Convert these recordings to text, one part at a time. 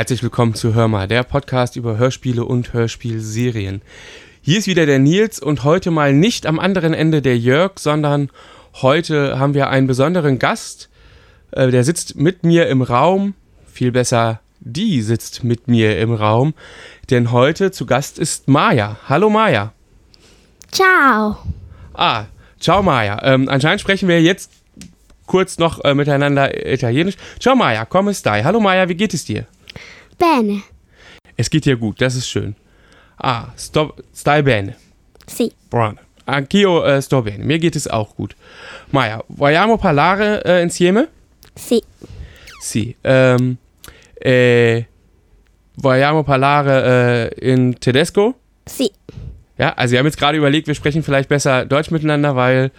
Herzlich willkommen zu Hör mal, der Podcast über Hörspiele und Hörspielserien. Hier ist wieder der Nils und heute mal nicht am anderen Ende der Jörg, sondern heute haben wir einen besonderen Gast. Äh, der sitzt mit mir im Raum. Viel besser, die sitzt mit mir im Raum. Denn heute zu Gast ist Maja. Hallo Maja. Ciao. Ah, ciao Maja. Ähm, anscheinend sprechen wir jetzt kurz noch äh, miteinander Italienisch. Ciao Maja, come stai? Hallo Maja, wie geht es dir? Bene. Es geht dir gut, das ist schön. Ah, sto, stai bene. Sì. Buono. Anch'io äh, sto bene. Mir geht es auch gut. Maja, vogliamo parlare äh, insieme? Sì. Sì. Ähm, äh, vogliamo parlare äh, in tedesco? Sì. Ja, also wir haben jetzt gerade überlegt, wir sprechen vielleicht besser Deutsch miteinander, weil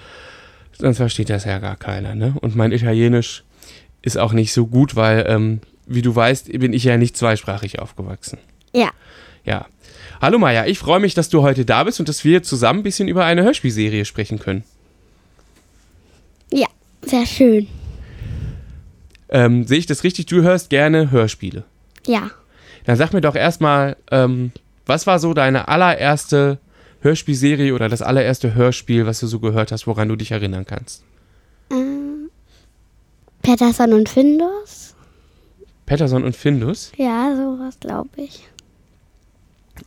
sonst versteht das ja gar keiner, ne? Und mein Italienisch ist auch nicht so gut, weil, ähm, wie du weißt, bin ich ja nicht zweisprachig aufgewachsen. Ja. Ja. Hallo Maja, ich freue mich, dass du heute da bist und dass wir zusammen ein bisschen über eine Hörspielserie sprechen können. Ja. Sehr schön. Ähm, sehe ich das richtig? Du hörst gerne Hörspiele. Ja. Dann sag mir doch erstmal, ähm, was war so deine allererste Hörspielserie oder das allererste Hörspiel, was du so gehört hast, woran du dich erinnern kannst? Ähm, Patterson und Findus? Patterson und Findus? Ja, sowas glaube ich.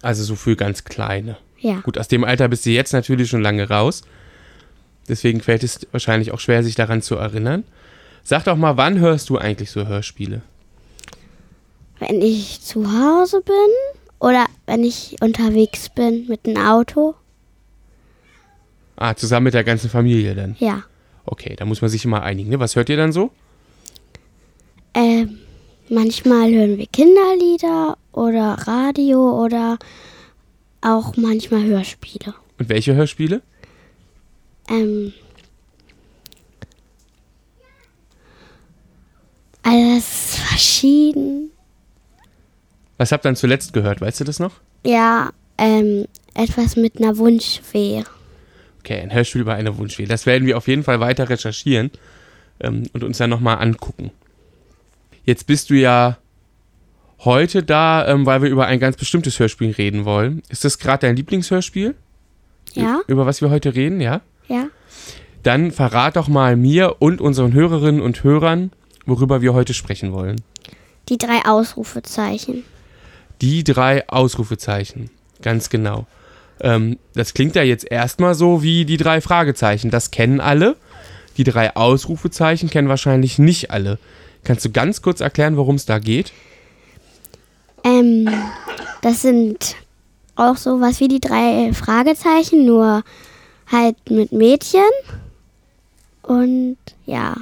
Also so für ganz kleine. Ja. Gut, aus dem Alter bist du jetzt natürlich schon lange raus. Deswegen fällt es wahrscheinlich auch schwer, sich daran zu erinnern. Sag doch mal, wann hörst du eigentlich so Hörspiele? Wenn ich zu Hause bin oder wenn ich unterwegs bin mit dem Auto? Ah, zusammen mit der ganzen Familie dann. Ja. Okay, da muss man sich immer einigen. Ne? Was hört ihr dann so? Ähm, manchmal hören wir Kinderlieder oder Radio oder auch manchmal Hörspiele. Und welche Hörspiele? Ähm, alles verschieden. Was habt ihr dann zuletzt gehört? Weißt du das noch? Ja, ähm, etwas mit einer Wunschfee. Okay, ein Hörspiel über eine Wunschfee. Das werden wir auf jeden Fall weiter recherchieren ähm, und uns dann nochmal angucken. Jetzt bist du ja heute da, ähm, weil wir über ein ganz bestimmtes Hörspiel reden wollen. Ist das gerade dein Lieblingshörspiel? Ja, Über was wir heute reden, ja? ja. Dann verrat doch mal mir und unseren Hörerinnen und Hörern, worüber wir heute sprechen wollen. Die drei Ausrufezeichen. Die drei Ausrufezeichen. Ganz genau. Ähm, das klingt ja jetzt erstmal so wie die drei Fragezeichen. Das kennen alle. Die drei Ausrufezeichen kennen wahrscheinlich nicht alle. Kannst du ganz kurz erklären, worum es da geht? Ähm, das sind auch sowas wie die drei Fragezeichen, nur halt mit Mädchen. Und ja,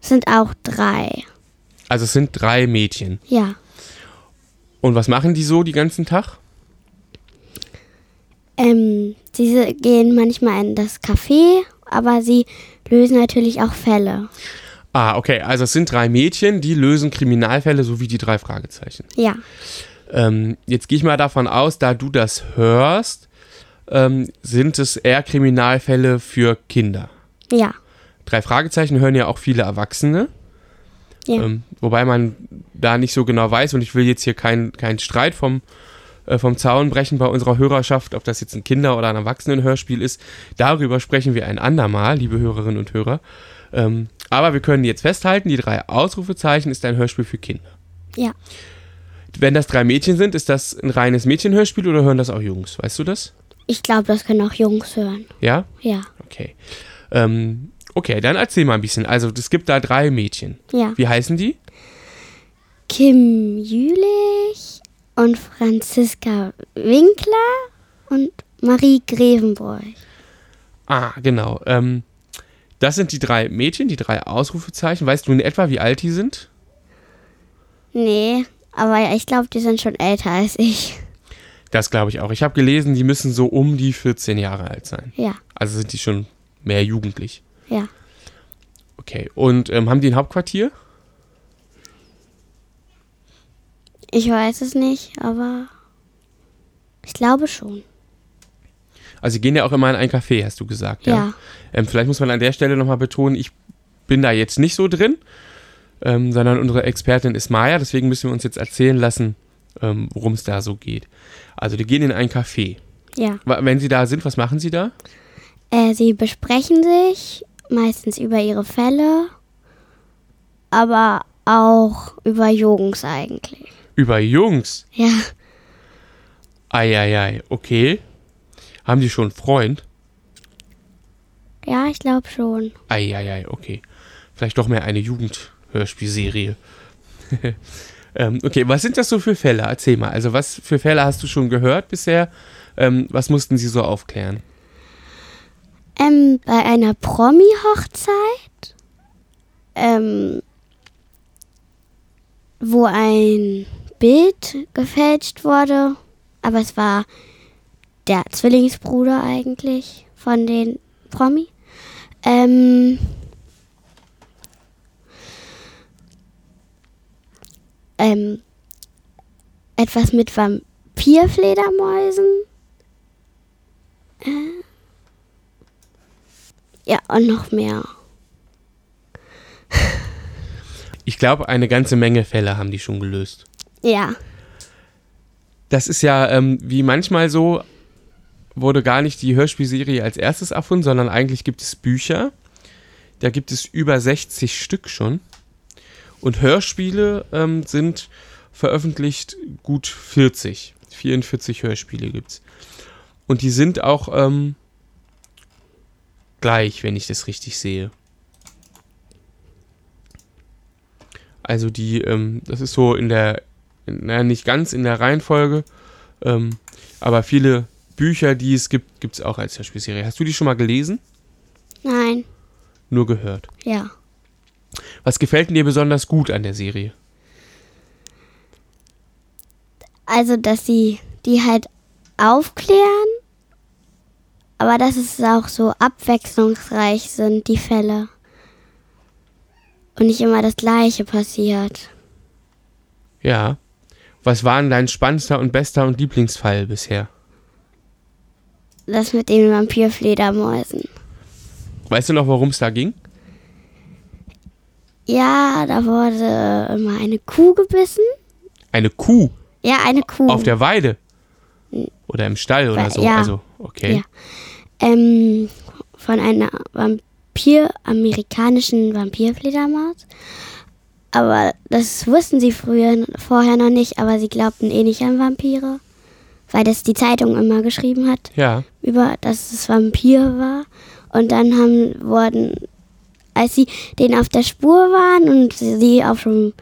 sind auch drei. Also es sind drei Mädchen. Ja. Und was machen die so den ganzen Tag? Ähm, diese gehen manchmal in das Café, aber sie lösen natürlich auch Fälle. Ah, okay. Also es sind drei Mädchen, die lösen Kriminalfälle, so wie die drei Fragezeichen. Ja. Ähm, jetzt gehe ich mal davon aus, da du das hörst, ähm, sind es eher Kriminalfälle für Kinder. Ja. Drei Fragezeichen hören ja auch viele Erwachsene. Ja. Ähm, wobei man da nicht so genau weiß und ich will jetzt hier keinen kein Streit vom, äh, vom Zaun brechen bei unserer Hörerschaft, ob das jetzt ein Kinder- oder ein Erwachsenenhörspiel ist. Darüber sprechen wir ein andermal, liebe Hörerinnen und Hörer. Ähm, aber wir können jetzt festhalten, die drei Ausrufezeichen ist ein Hörspiel für Kinder. Ja. Wenn das drei Mädchen sind, ist das ein reines Mädchenhörspiel oder hören das auch Jungs? Weißt du das? Ich glaube, das können auch Jungs hören. Ja? Ja. Okay. Ähm, okay, dann erzähl mal ein bisschen. Also, es gibt da drei Mädchen. Ja. Wie heißen die? Kim Jülich und Franziska Winkler und Marie Grevenbroich. Ah, genau. Ähm, das sind die drei Mädchen, die drei Ausrufezeichen. Weißt du in etwa, wie alt die sind? Nee, aber ich glaube, die sind schon älter als ich. Das glaube ich auch. Ich habe gelesen, die müssen so um die 14 Jahre alt sein. Ja, Also sind die schon mehr jugendlich. ja. Okay. Und ähm, haben die ein Hauptquartier? Ich weiß es nicht, aber ich glaube schon. Also sie gehen ja auch immer in ein Café, hast du gesagt. Ja. Ähm, vielleicht muss man an der Stelle nochmal betonen, ich bin da jetzt nicht so drin. ähm, sondern unsere Expertin ist Maya. Deswegen müssen wir uns jetzt erzählen lassen, ähm, worum es da so geht. Also, die gehen in ein Café. Ja. Wenn sie da sind, was machen sie da? Äh, sie besprechen sich meistens über ihre Fälle, aber auch über Jungs eigentlich. Über Jungs. Ja, Eieiei, okay. Haben die schon einen Freund? ja, ich glaube schon. Eieiei, okay. Vielleicht doch mehr eine Jugendhörspielserie. ähm, okay, was sind das so für Fälle? Erzähl mal. Also, was für Fälle hast du schon gehört bisher? Ähm, was mussten sie so aufklären? Ähm, bei einer Promi-Hochzeit, ähm, wo ein Bild gefälscht wurde, aber es war der Zwillingsbruder eigentlich von den Promi. Ähm, ähm, etwas mit Vampirfledermäusen. Äh, ja, und noch mehr. Ich glaube, eine ganze Menge Fälle haben die schon gelöst. Ja, Das ist ja ähm, wie manchmal so, wurde gar nicht die Hörspielserie als erstes erfunden, sondern eigentlich gibt es Bücher. Da gibt es über 60 Stück schon. Und Hörspiele ähm, sind veröffentlicht gut 40. 44 Hörspiele gibt es. Und die sind auch ähm, gleich, wenn ich das richtig sehe. Also die, ähm, das ist so in der, naja, nicht ganz in der Reihenfolge, ähm, aber viele Bücher, die es gibt, gibt es auch als Hörspielserie. Hast du die schon mal gelesen? nein, Nur gehört. ja. Was gefällt dir besonders gut an der Serie? Also, dass sie die halt aufklären, aber dass es auch so abwechslungsreich sind, die Fälle. Und nicht immer das Gleiche passiert. Ja. Was war denn dein spannendster und bester und Lieblingsfall bisher? Das mit den Vampirfledermäusen. Weißt du noch, worum es da ging? Ja, da wurde immer eine Kuh gebissen. Eine Kuh Ja, eine Kuh. auf der Weide. Oder im Stall oder so. Ja. Also, okay. Ja. ähm, von einer Vampir, amerikanischen Vampirfledermaus. Aber das wussten sie früher vorher noch nicht, aber sie glaubten eh nicht an Vampire, weil das die Zeitung immer geschrieben hat Ja. über, dass es Vampir war. Und dann haben wurden, als sie den auf der Spur waren und sie auch schon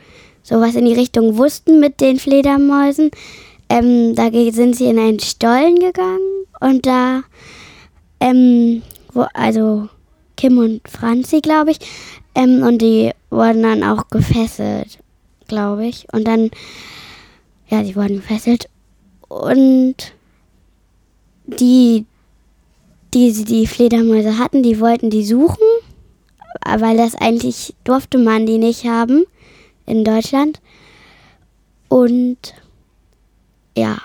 sowas in die Richtung wussten mit den Fledermäusen, ähm, da sind sie in einen Stollen gegangen und da, ähm, wo, also Kim und Franzi, glaube ich, ähm, und die wurden dann auch gefesselt, glaube ich. Und dann, ja, sie wurden gefesselt und die, die die Fledermäuse hatten, die wollten die suchen, weil das eigentlich durfte man die nicht haben in Deutschland. Und ja,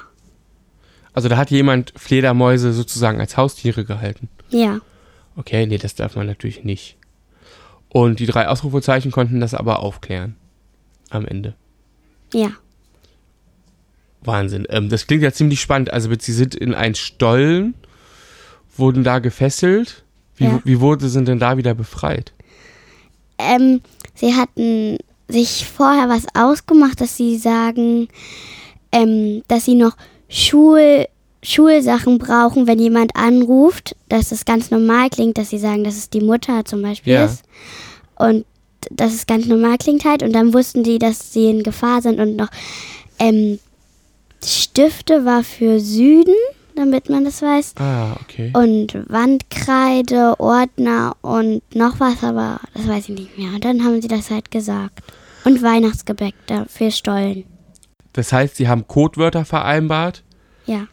Also da hat jemand Fledermäuse sozusagen als Haustiere gehalten. ja, Okay, nee, das darf man natürlich nicht. Und die drei Ausrufezeichen konnten das aber aufklären. Am Ende. ja. Wahnsinn. Ähm, das klingt ja ziemlich spannend. Also sie sind in einen Stollen, wurden da gefesselt. Wie, Ja. wie wurde sind denn da wieder befreit? Ähm, sie hatten sich vorher was ausgemacht, dass sie sagen, ähm, dass sie noch Schul Schulsachen brauchen, wenn jemand anruft, dass es ganz normal klingt, dass sie sagen, dass es die Mutter zum Beispiel Ja. ist. Und dass es ganz normal klingt halt. Und dann wussten die, dass sie in Gefahr sind und noch ähm, Stifte war für Süden, damit man das weiß. Ah, okay. Und Wandkreide, Ordner und noch was, aber das weiß ich nicht mehr. Und dann haben sie das halt gesagt. Und Weihnachtsgebäck dafür Stollen. Das heißt, sie haben Codewörter vereinbart Ja.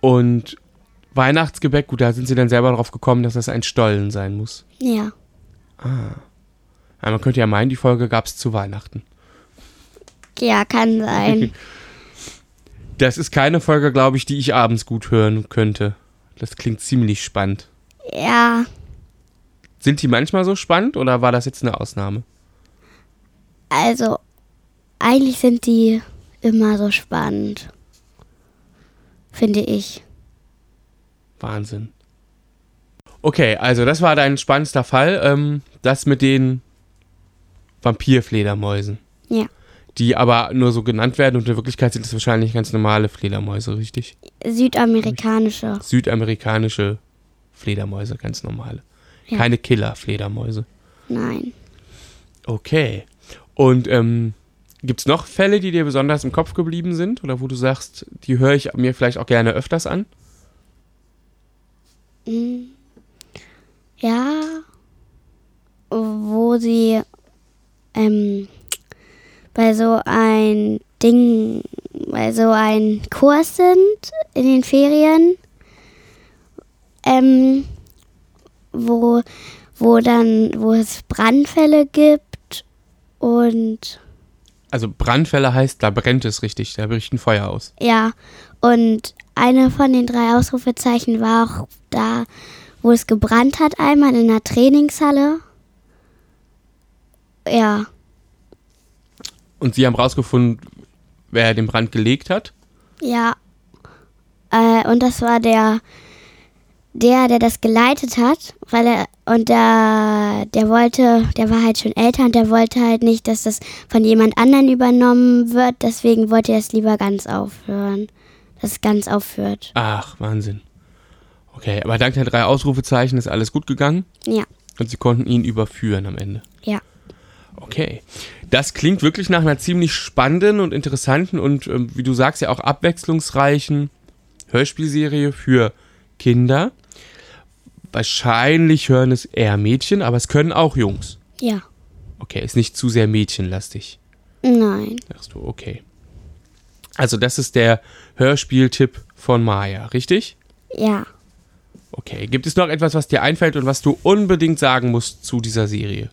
und Weihnachtsgebäck, gut, da sind sie dann selber drauf gekommen, dass das ein Stollen sein muss. Ja. Ja, man könnte ja meinen, die Folge gab es zu Weihnachten. Ja, kann sein. Das ist keine Folge, glaube ich, die ich abends gut hören könnte. Das klingt ziemlich spannend. ja. Sind die manchmal so spannend oder war das jetzt eine Ausnahme? Also, eigentlich sind die immer so spannend. Finde ich. Wahnsinn. Okay, also das war dein spannendster Fall. Ähm, das mit den Vampirfledermäusen. Ja. Die aber nur so genannt werden und in Wirklichkeit sind es wahrscheinlich ganz normale Fledermäuse, richtig? Südamerikanische. Südamerikanische Fledermäuse, ganz normale. Ja. Keine Killer-Fledermäuse. Nein. Okay. Und ähm, gibt es noch Fälle, die dir besonders im Kopf geblieben sind? Oder wo du sagst, die höre ich mir vielleicht auch gerne öfters an? Mm. Ja. Wo sie ähm, bei so ein Ding, bei so ein Kurs sind in den Ferien, ähm, wo, wo dann, wo es Brandfälle gibt und Also Brandfälle heißt, da brennt es richtig, da bricht ein Feuer aus. Ja, und eine von den drei Ausrufezeichen war auch da, wo es gebrannt hat, einmal in der Trainingshalle. Ja, Und sie haben rausgefunden, wer den Brand gelegt hat. ja. Äh, und das war der, der, der das geleitet hat, weil er, und der, der wollte, der war halt schon älter und der wollte halt nicht, dass das von jemand anderen übernommen wird, deswegen wollte er es lieber ganz aufhören. Dass es ganz aufhört. Ach, Wahnsinn. Okay, aber dank der drei Ausrufezeichen ist alles gut gegangen Ja, und sie konnten ihn überführen am Ende. ja. Okay. Das klingt wirklich nach einer ziemlich spannenden und interessanten und, ähm, wie du sagst, ja auch abwechslungsreichen Hörspielserie für Kinder. Wahrscheinlich hören es eher Mädchen, aber es können auch Jungs. Ja. Okay, ist nicht zu sehr mädchenlastig. Nein. Sagst du, okay. Also, das ist der Hörspieltipp von Maya, richtig? Ja. Okay. Gibt es noch etwas, was dir einfällt und was du unbedingt sagen musst zu dieser Serie?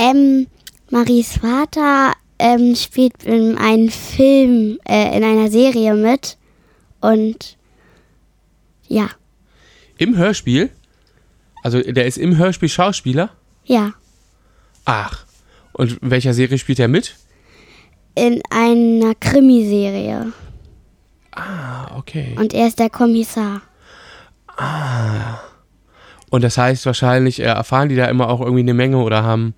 Ähm, Maries Vater ähm, spielt in einem Film, äh, in einer Serie mit. Und ja, Im Hörspiel? Also, der ist im Hörspiel Schauspieler? ja. Ach. Und in welcher Serie spielt er mit? In einer Krimiserie. Ah, okay. Und er ist der Kommissar. Und das heißt wahrscheinlich, äh, erfahren die da immer auch irgendwie eine Menge oder haben,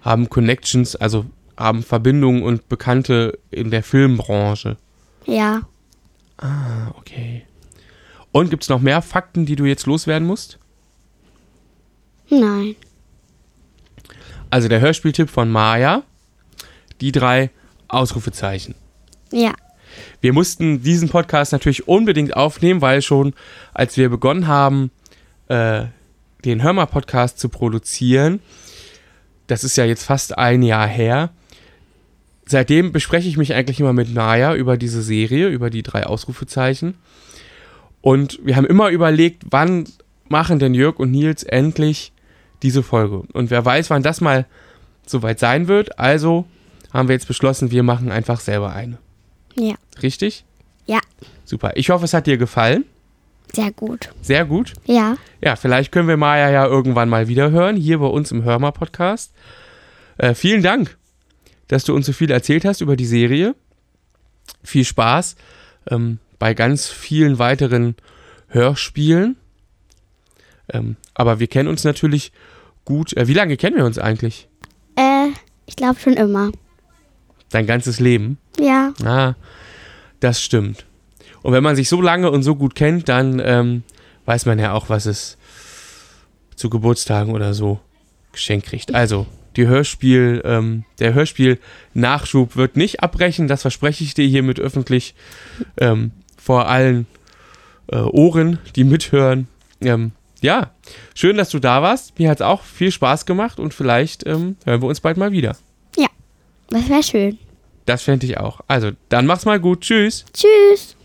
haben Connections, also haben Verbindungen und Bekannte in der Filmbranche. Ja. Ah, okay. Und gibt es noch mehr Fakten, die du jetzt loswerden musst? Nein. Also der Hörspieltipp von Maya, die drei Ausrufezeichen. Ja. Wir mussten diesen Podcast natürlich unbedingt aufnehmen, weil schon als wir begonnen haben, äh, den Hörmer-Podcast zu produzieren, das ist ja jetzt fast ein Jahr her, seitdem bespreche ich mich eigentlich immer mit Naya über diese Serie, über die drei Ausrufezeichen. Und wir haben immer überlegt, wann machen denn Jörg und Nils endlich diese Folge? Und wer weiß, wann das mal soweit sein wird. Also haben wir jetzt beschlossen, wir machen einfach selber eine. Ja. Richtig? Ja. Super. Ich hoffe, es hat dir gefallen. Sehr gut. Sehr gut. Ja. Ja, vielleicht können wir Maya ja irgendwann mal wieder hören, hier bei uns im Hörmer-Podcast. Äh, vielen Dank, dass du uns so viel erzählt hast über die Serie. Viel Spaß ähm, bei ganz vielen weiteren Hörspielen. Ähm, aber wir kennen uns natürlich gut. Äh, wie lange kennen wir uns eigentlich? Äh, ich glaube schon immer. Dein ganzes Leben? Ja. Ah, das stimmt. Und wenn man sich so lange und so gut kennt, dann ähm, weiß man ja auch, was es zu Geburtstagen oder so geschenkt kriegt. Also, die Hörspiel, ähm, der Hörspiel-Nachschub wird nicht abbrechen, das verspreche ich dir hiermit öffentlich ähm, vor allen äh, Ohren, die mithören. Ähm, ja, schön, dass du da warst. Mir hat es auch viel Spaß gemacht und vielleicht ähm, hören wir uns bald mal wieder. Das wäre schön. Das fände ich auch. Also, dann mach's mal gut. Tschüss. Tschüss.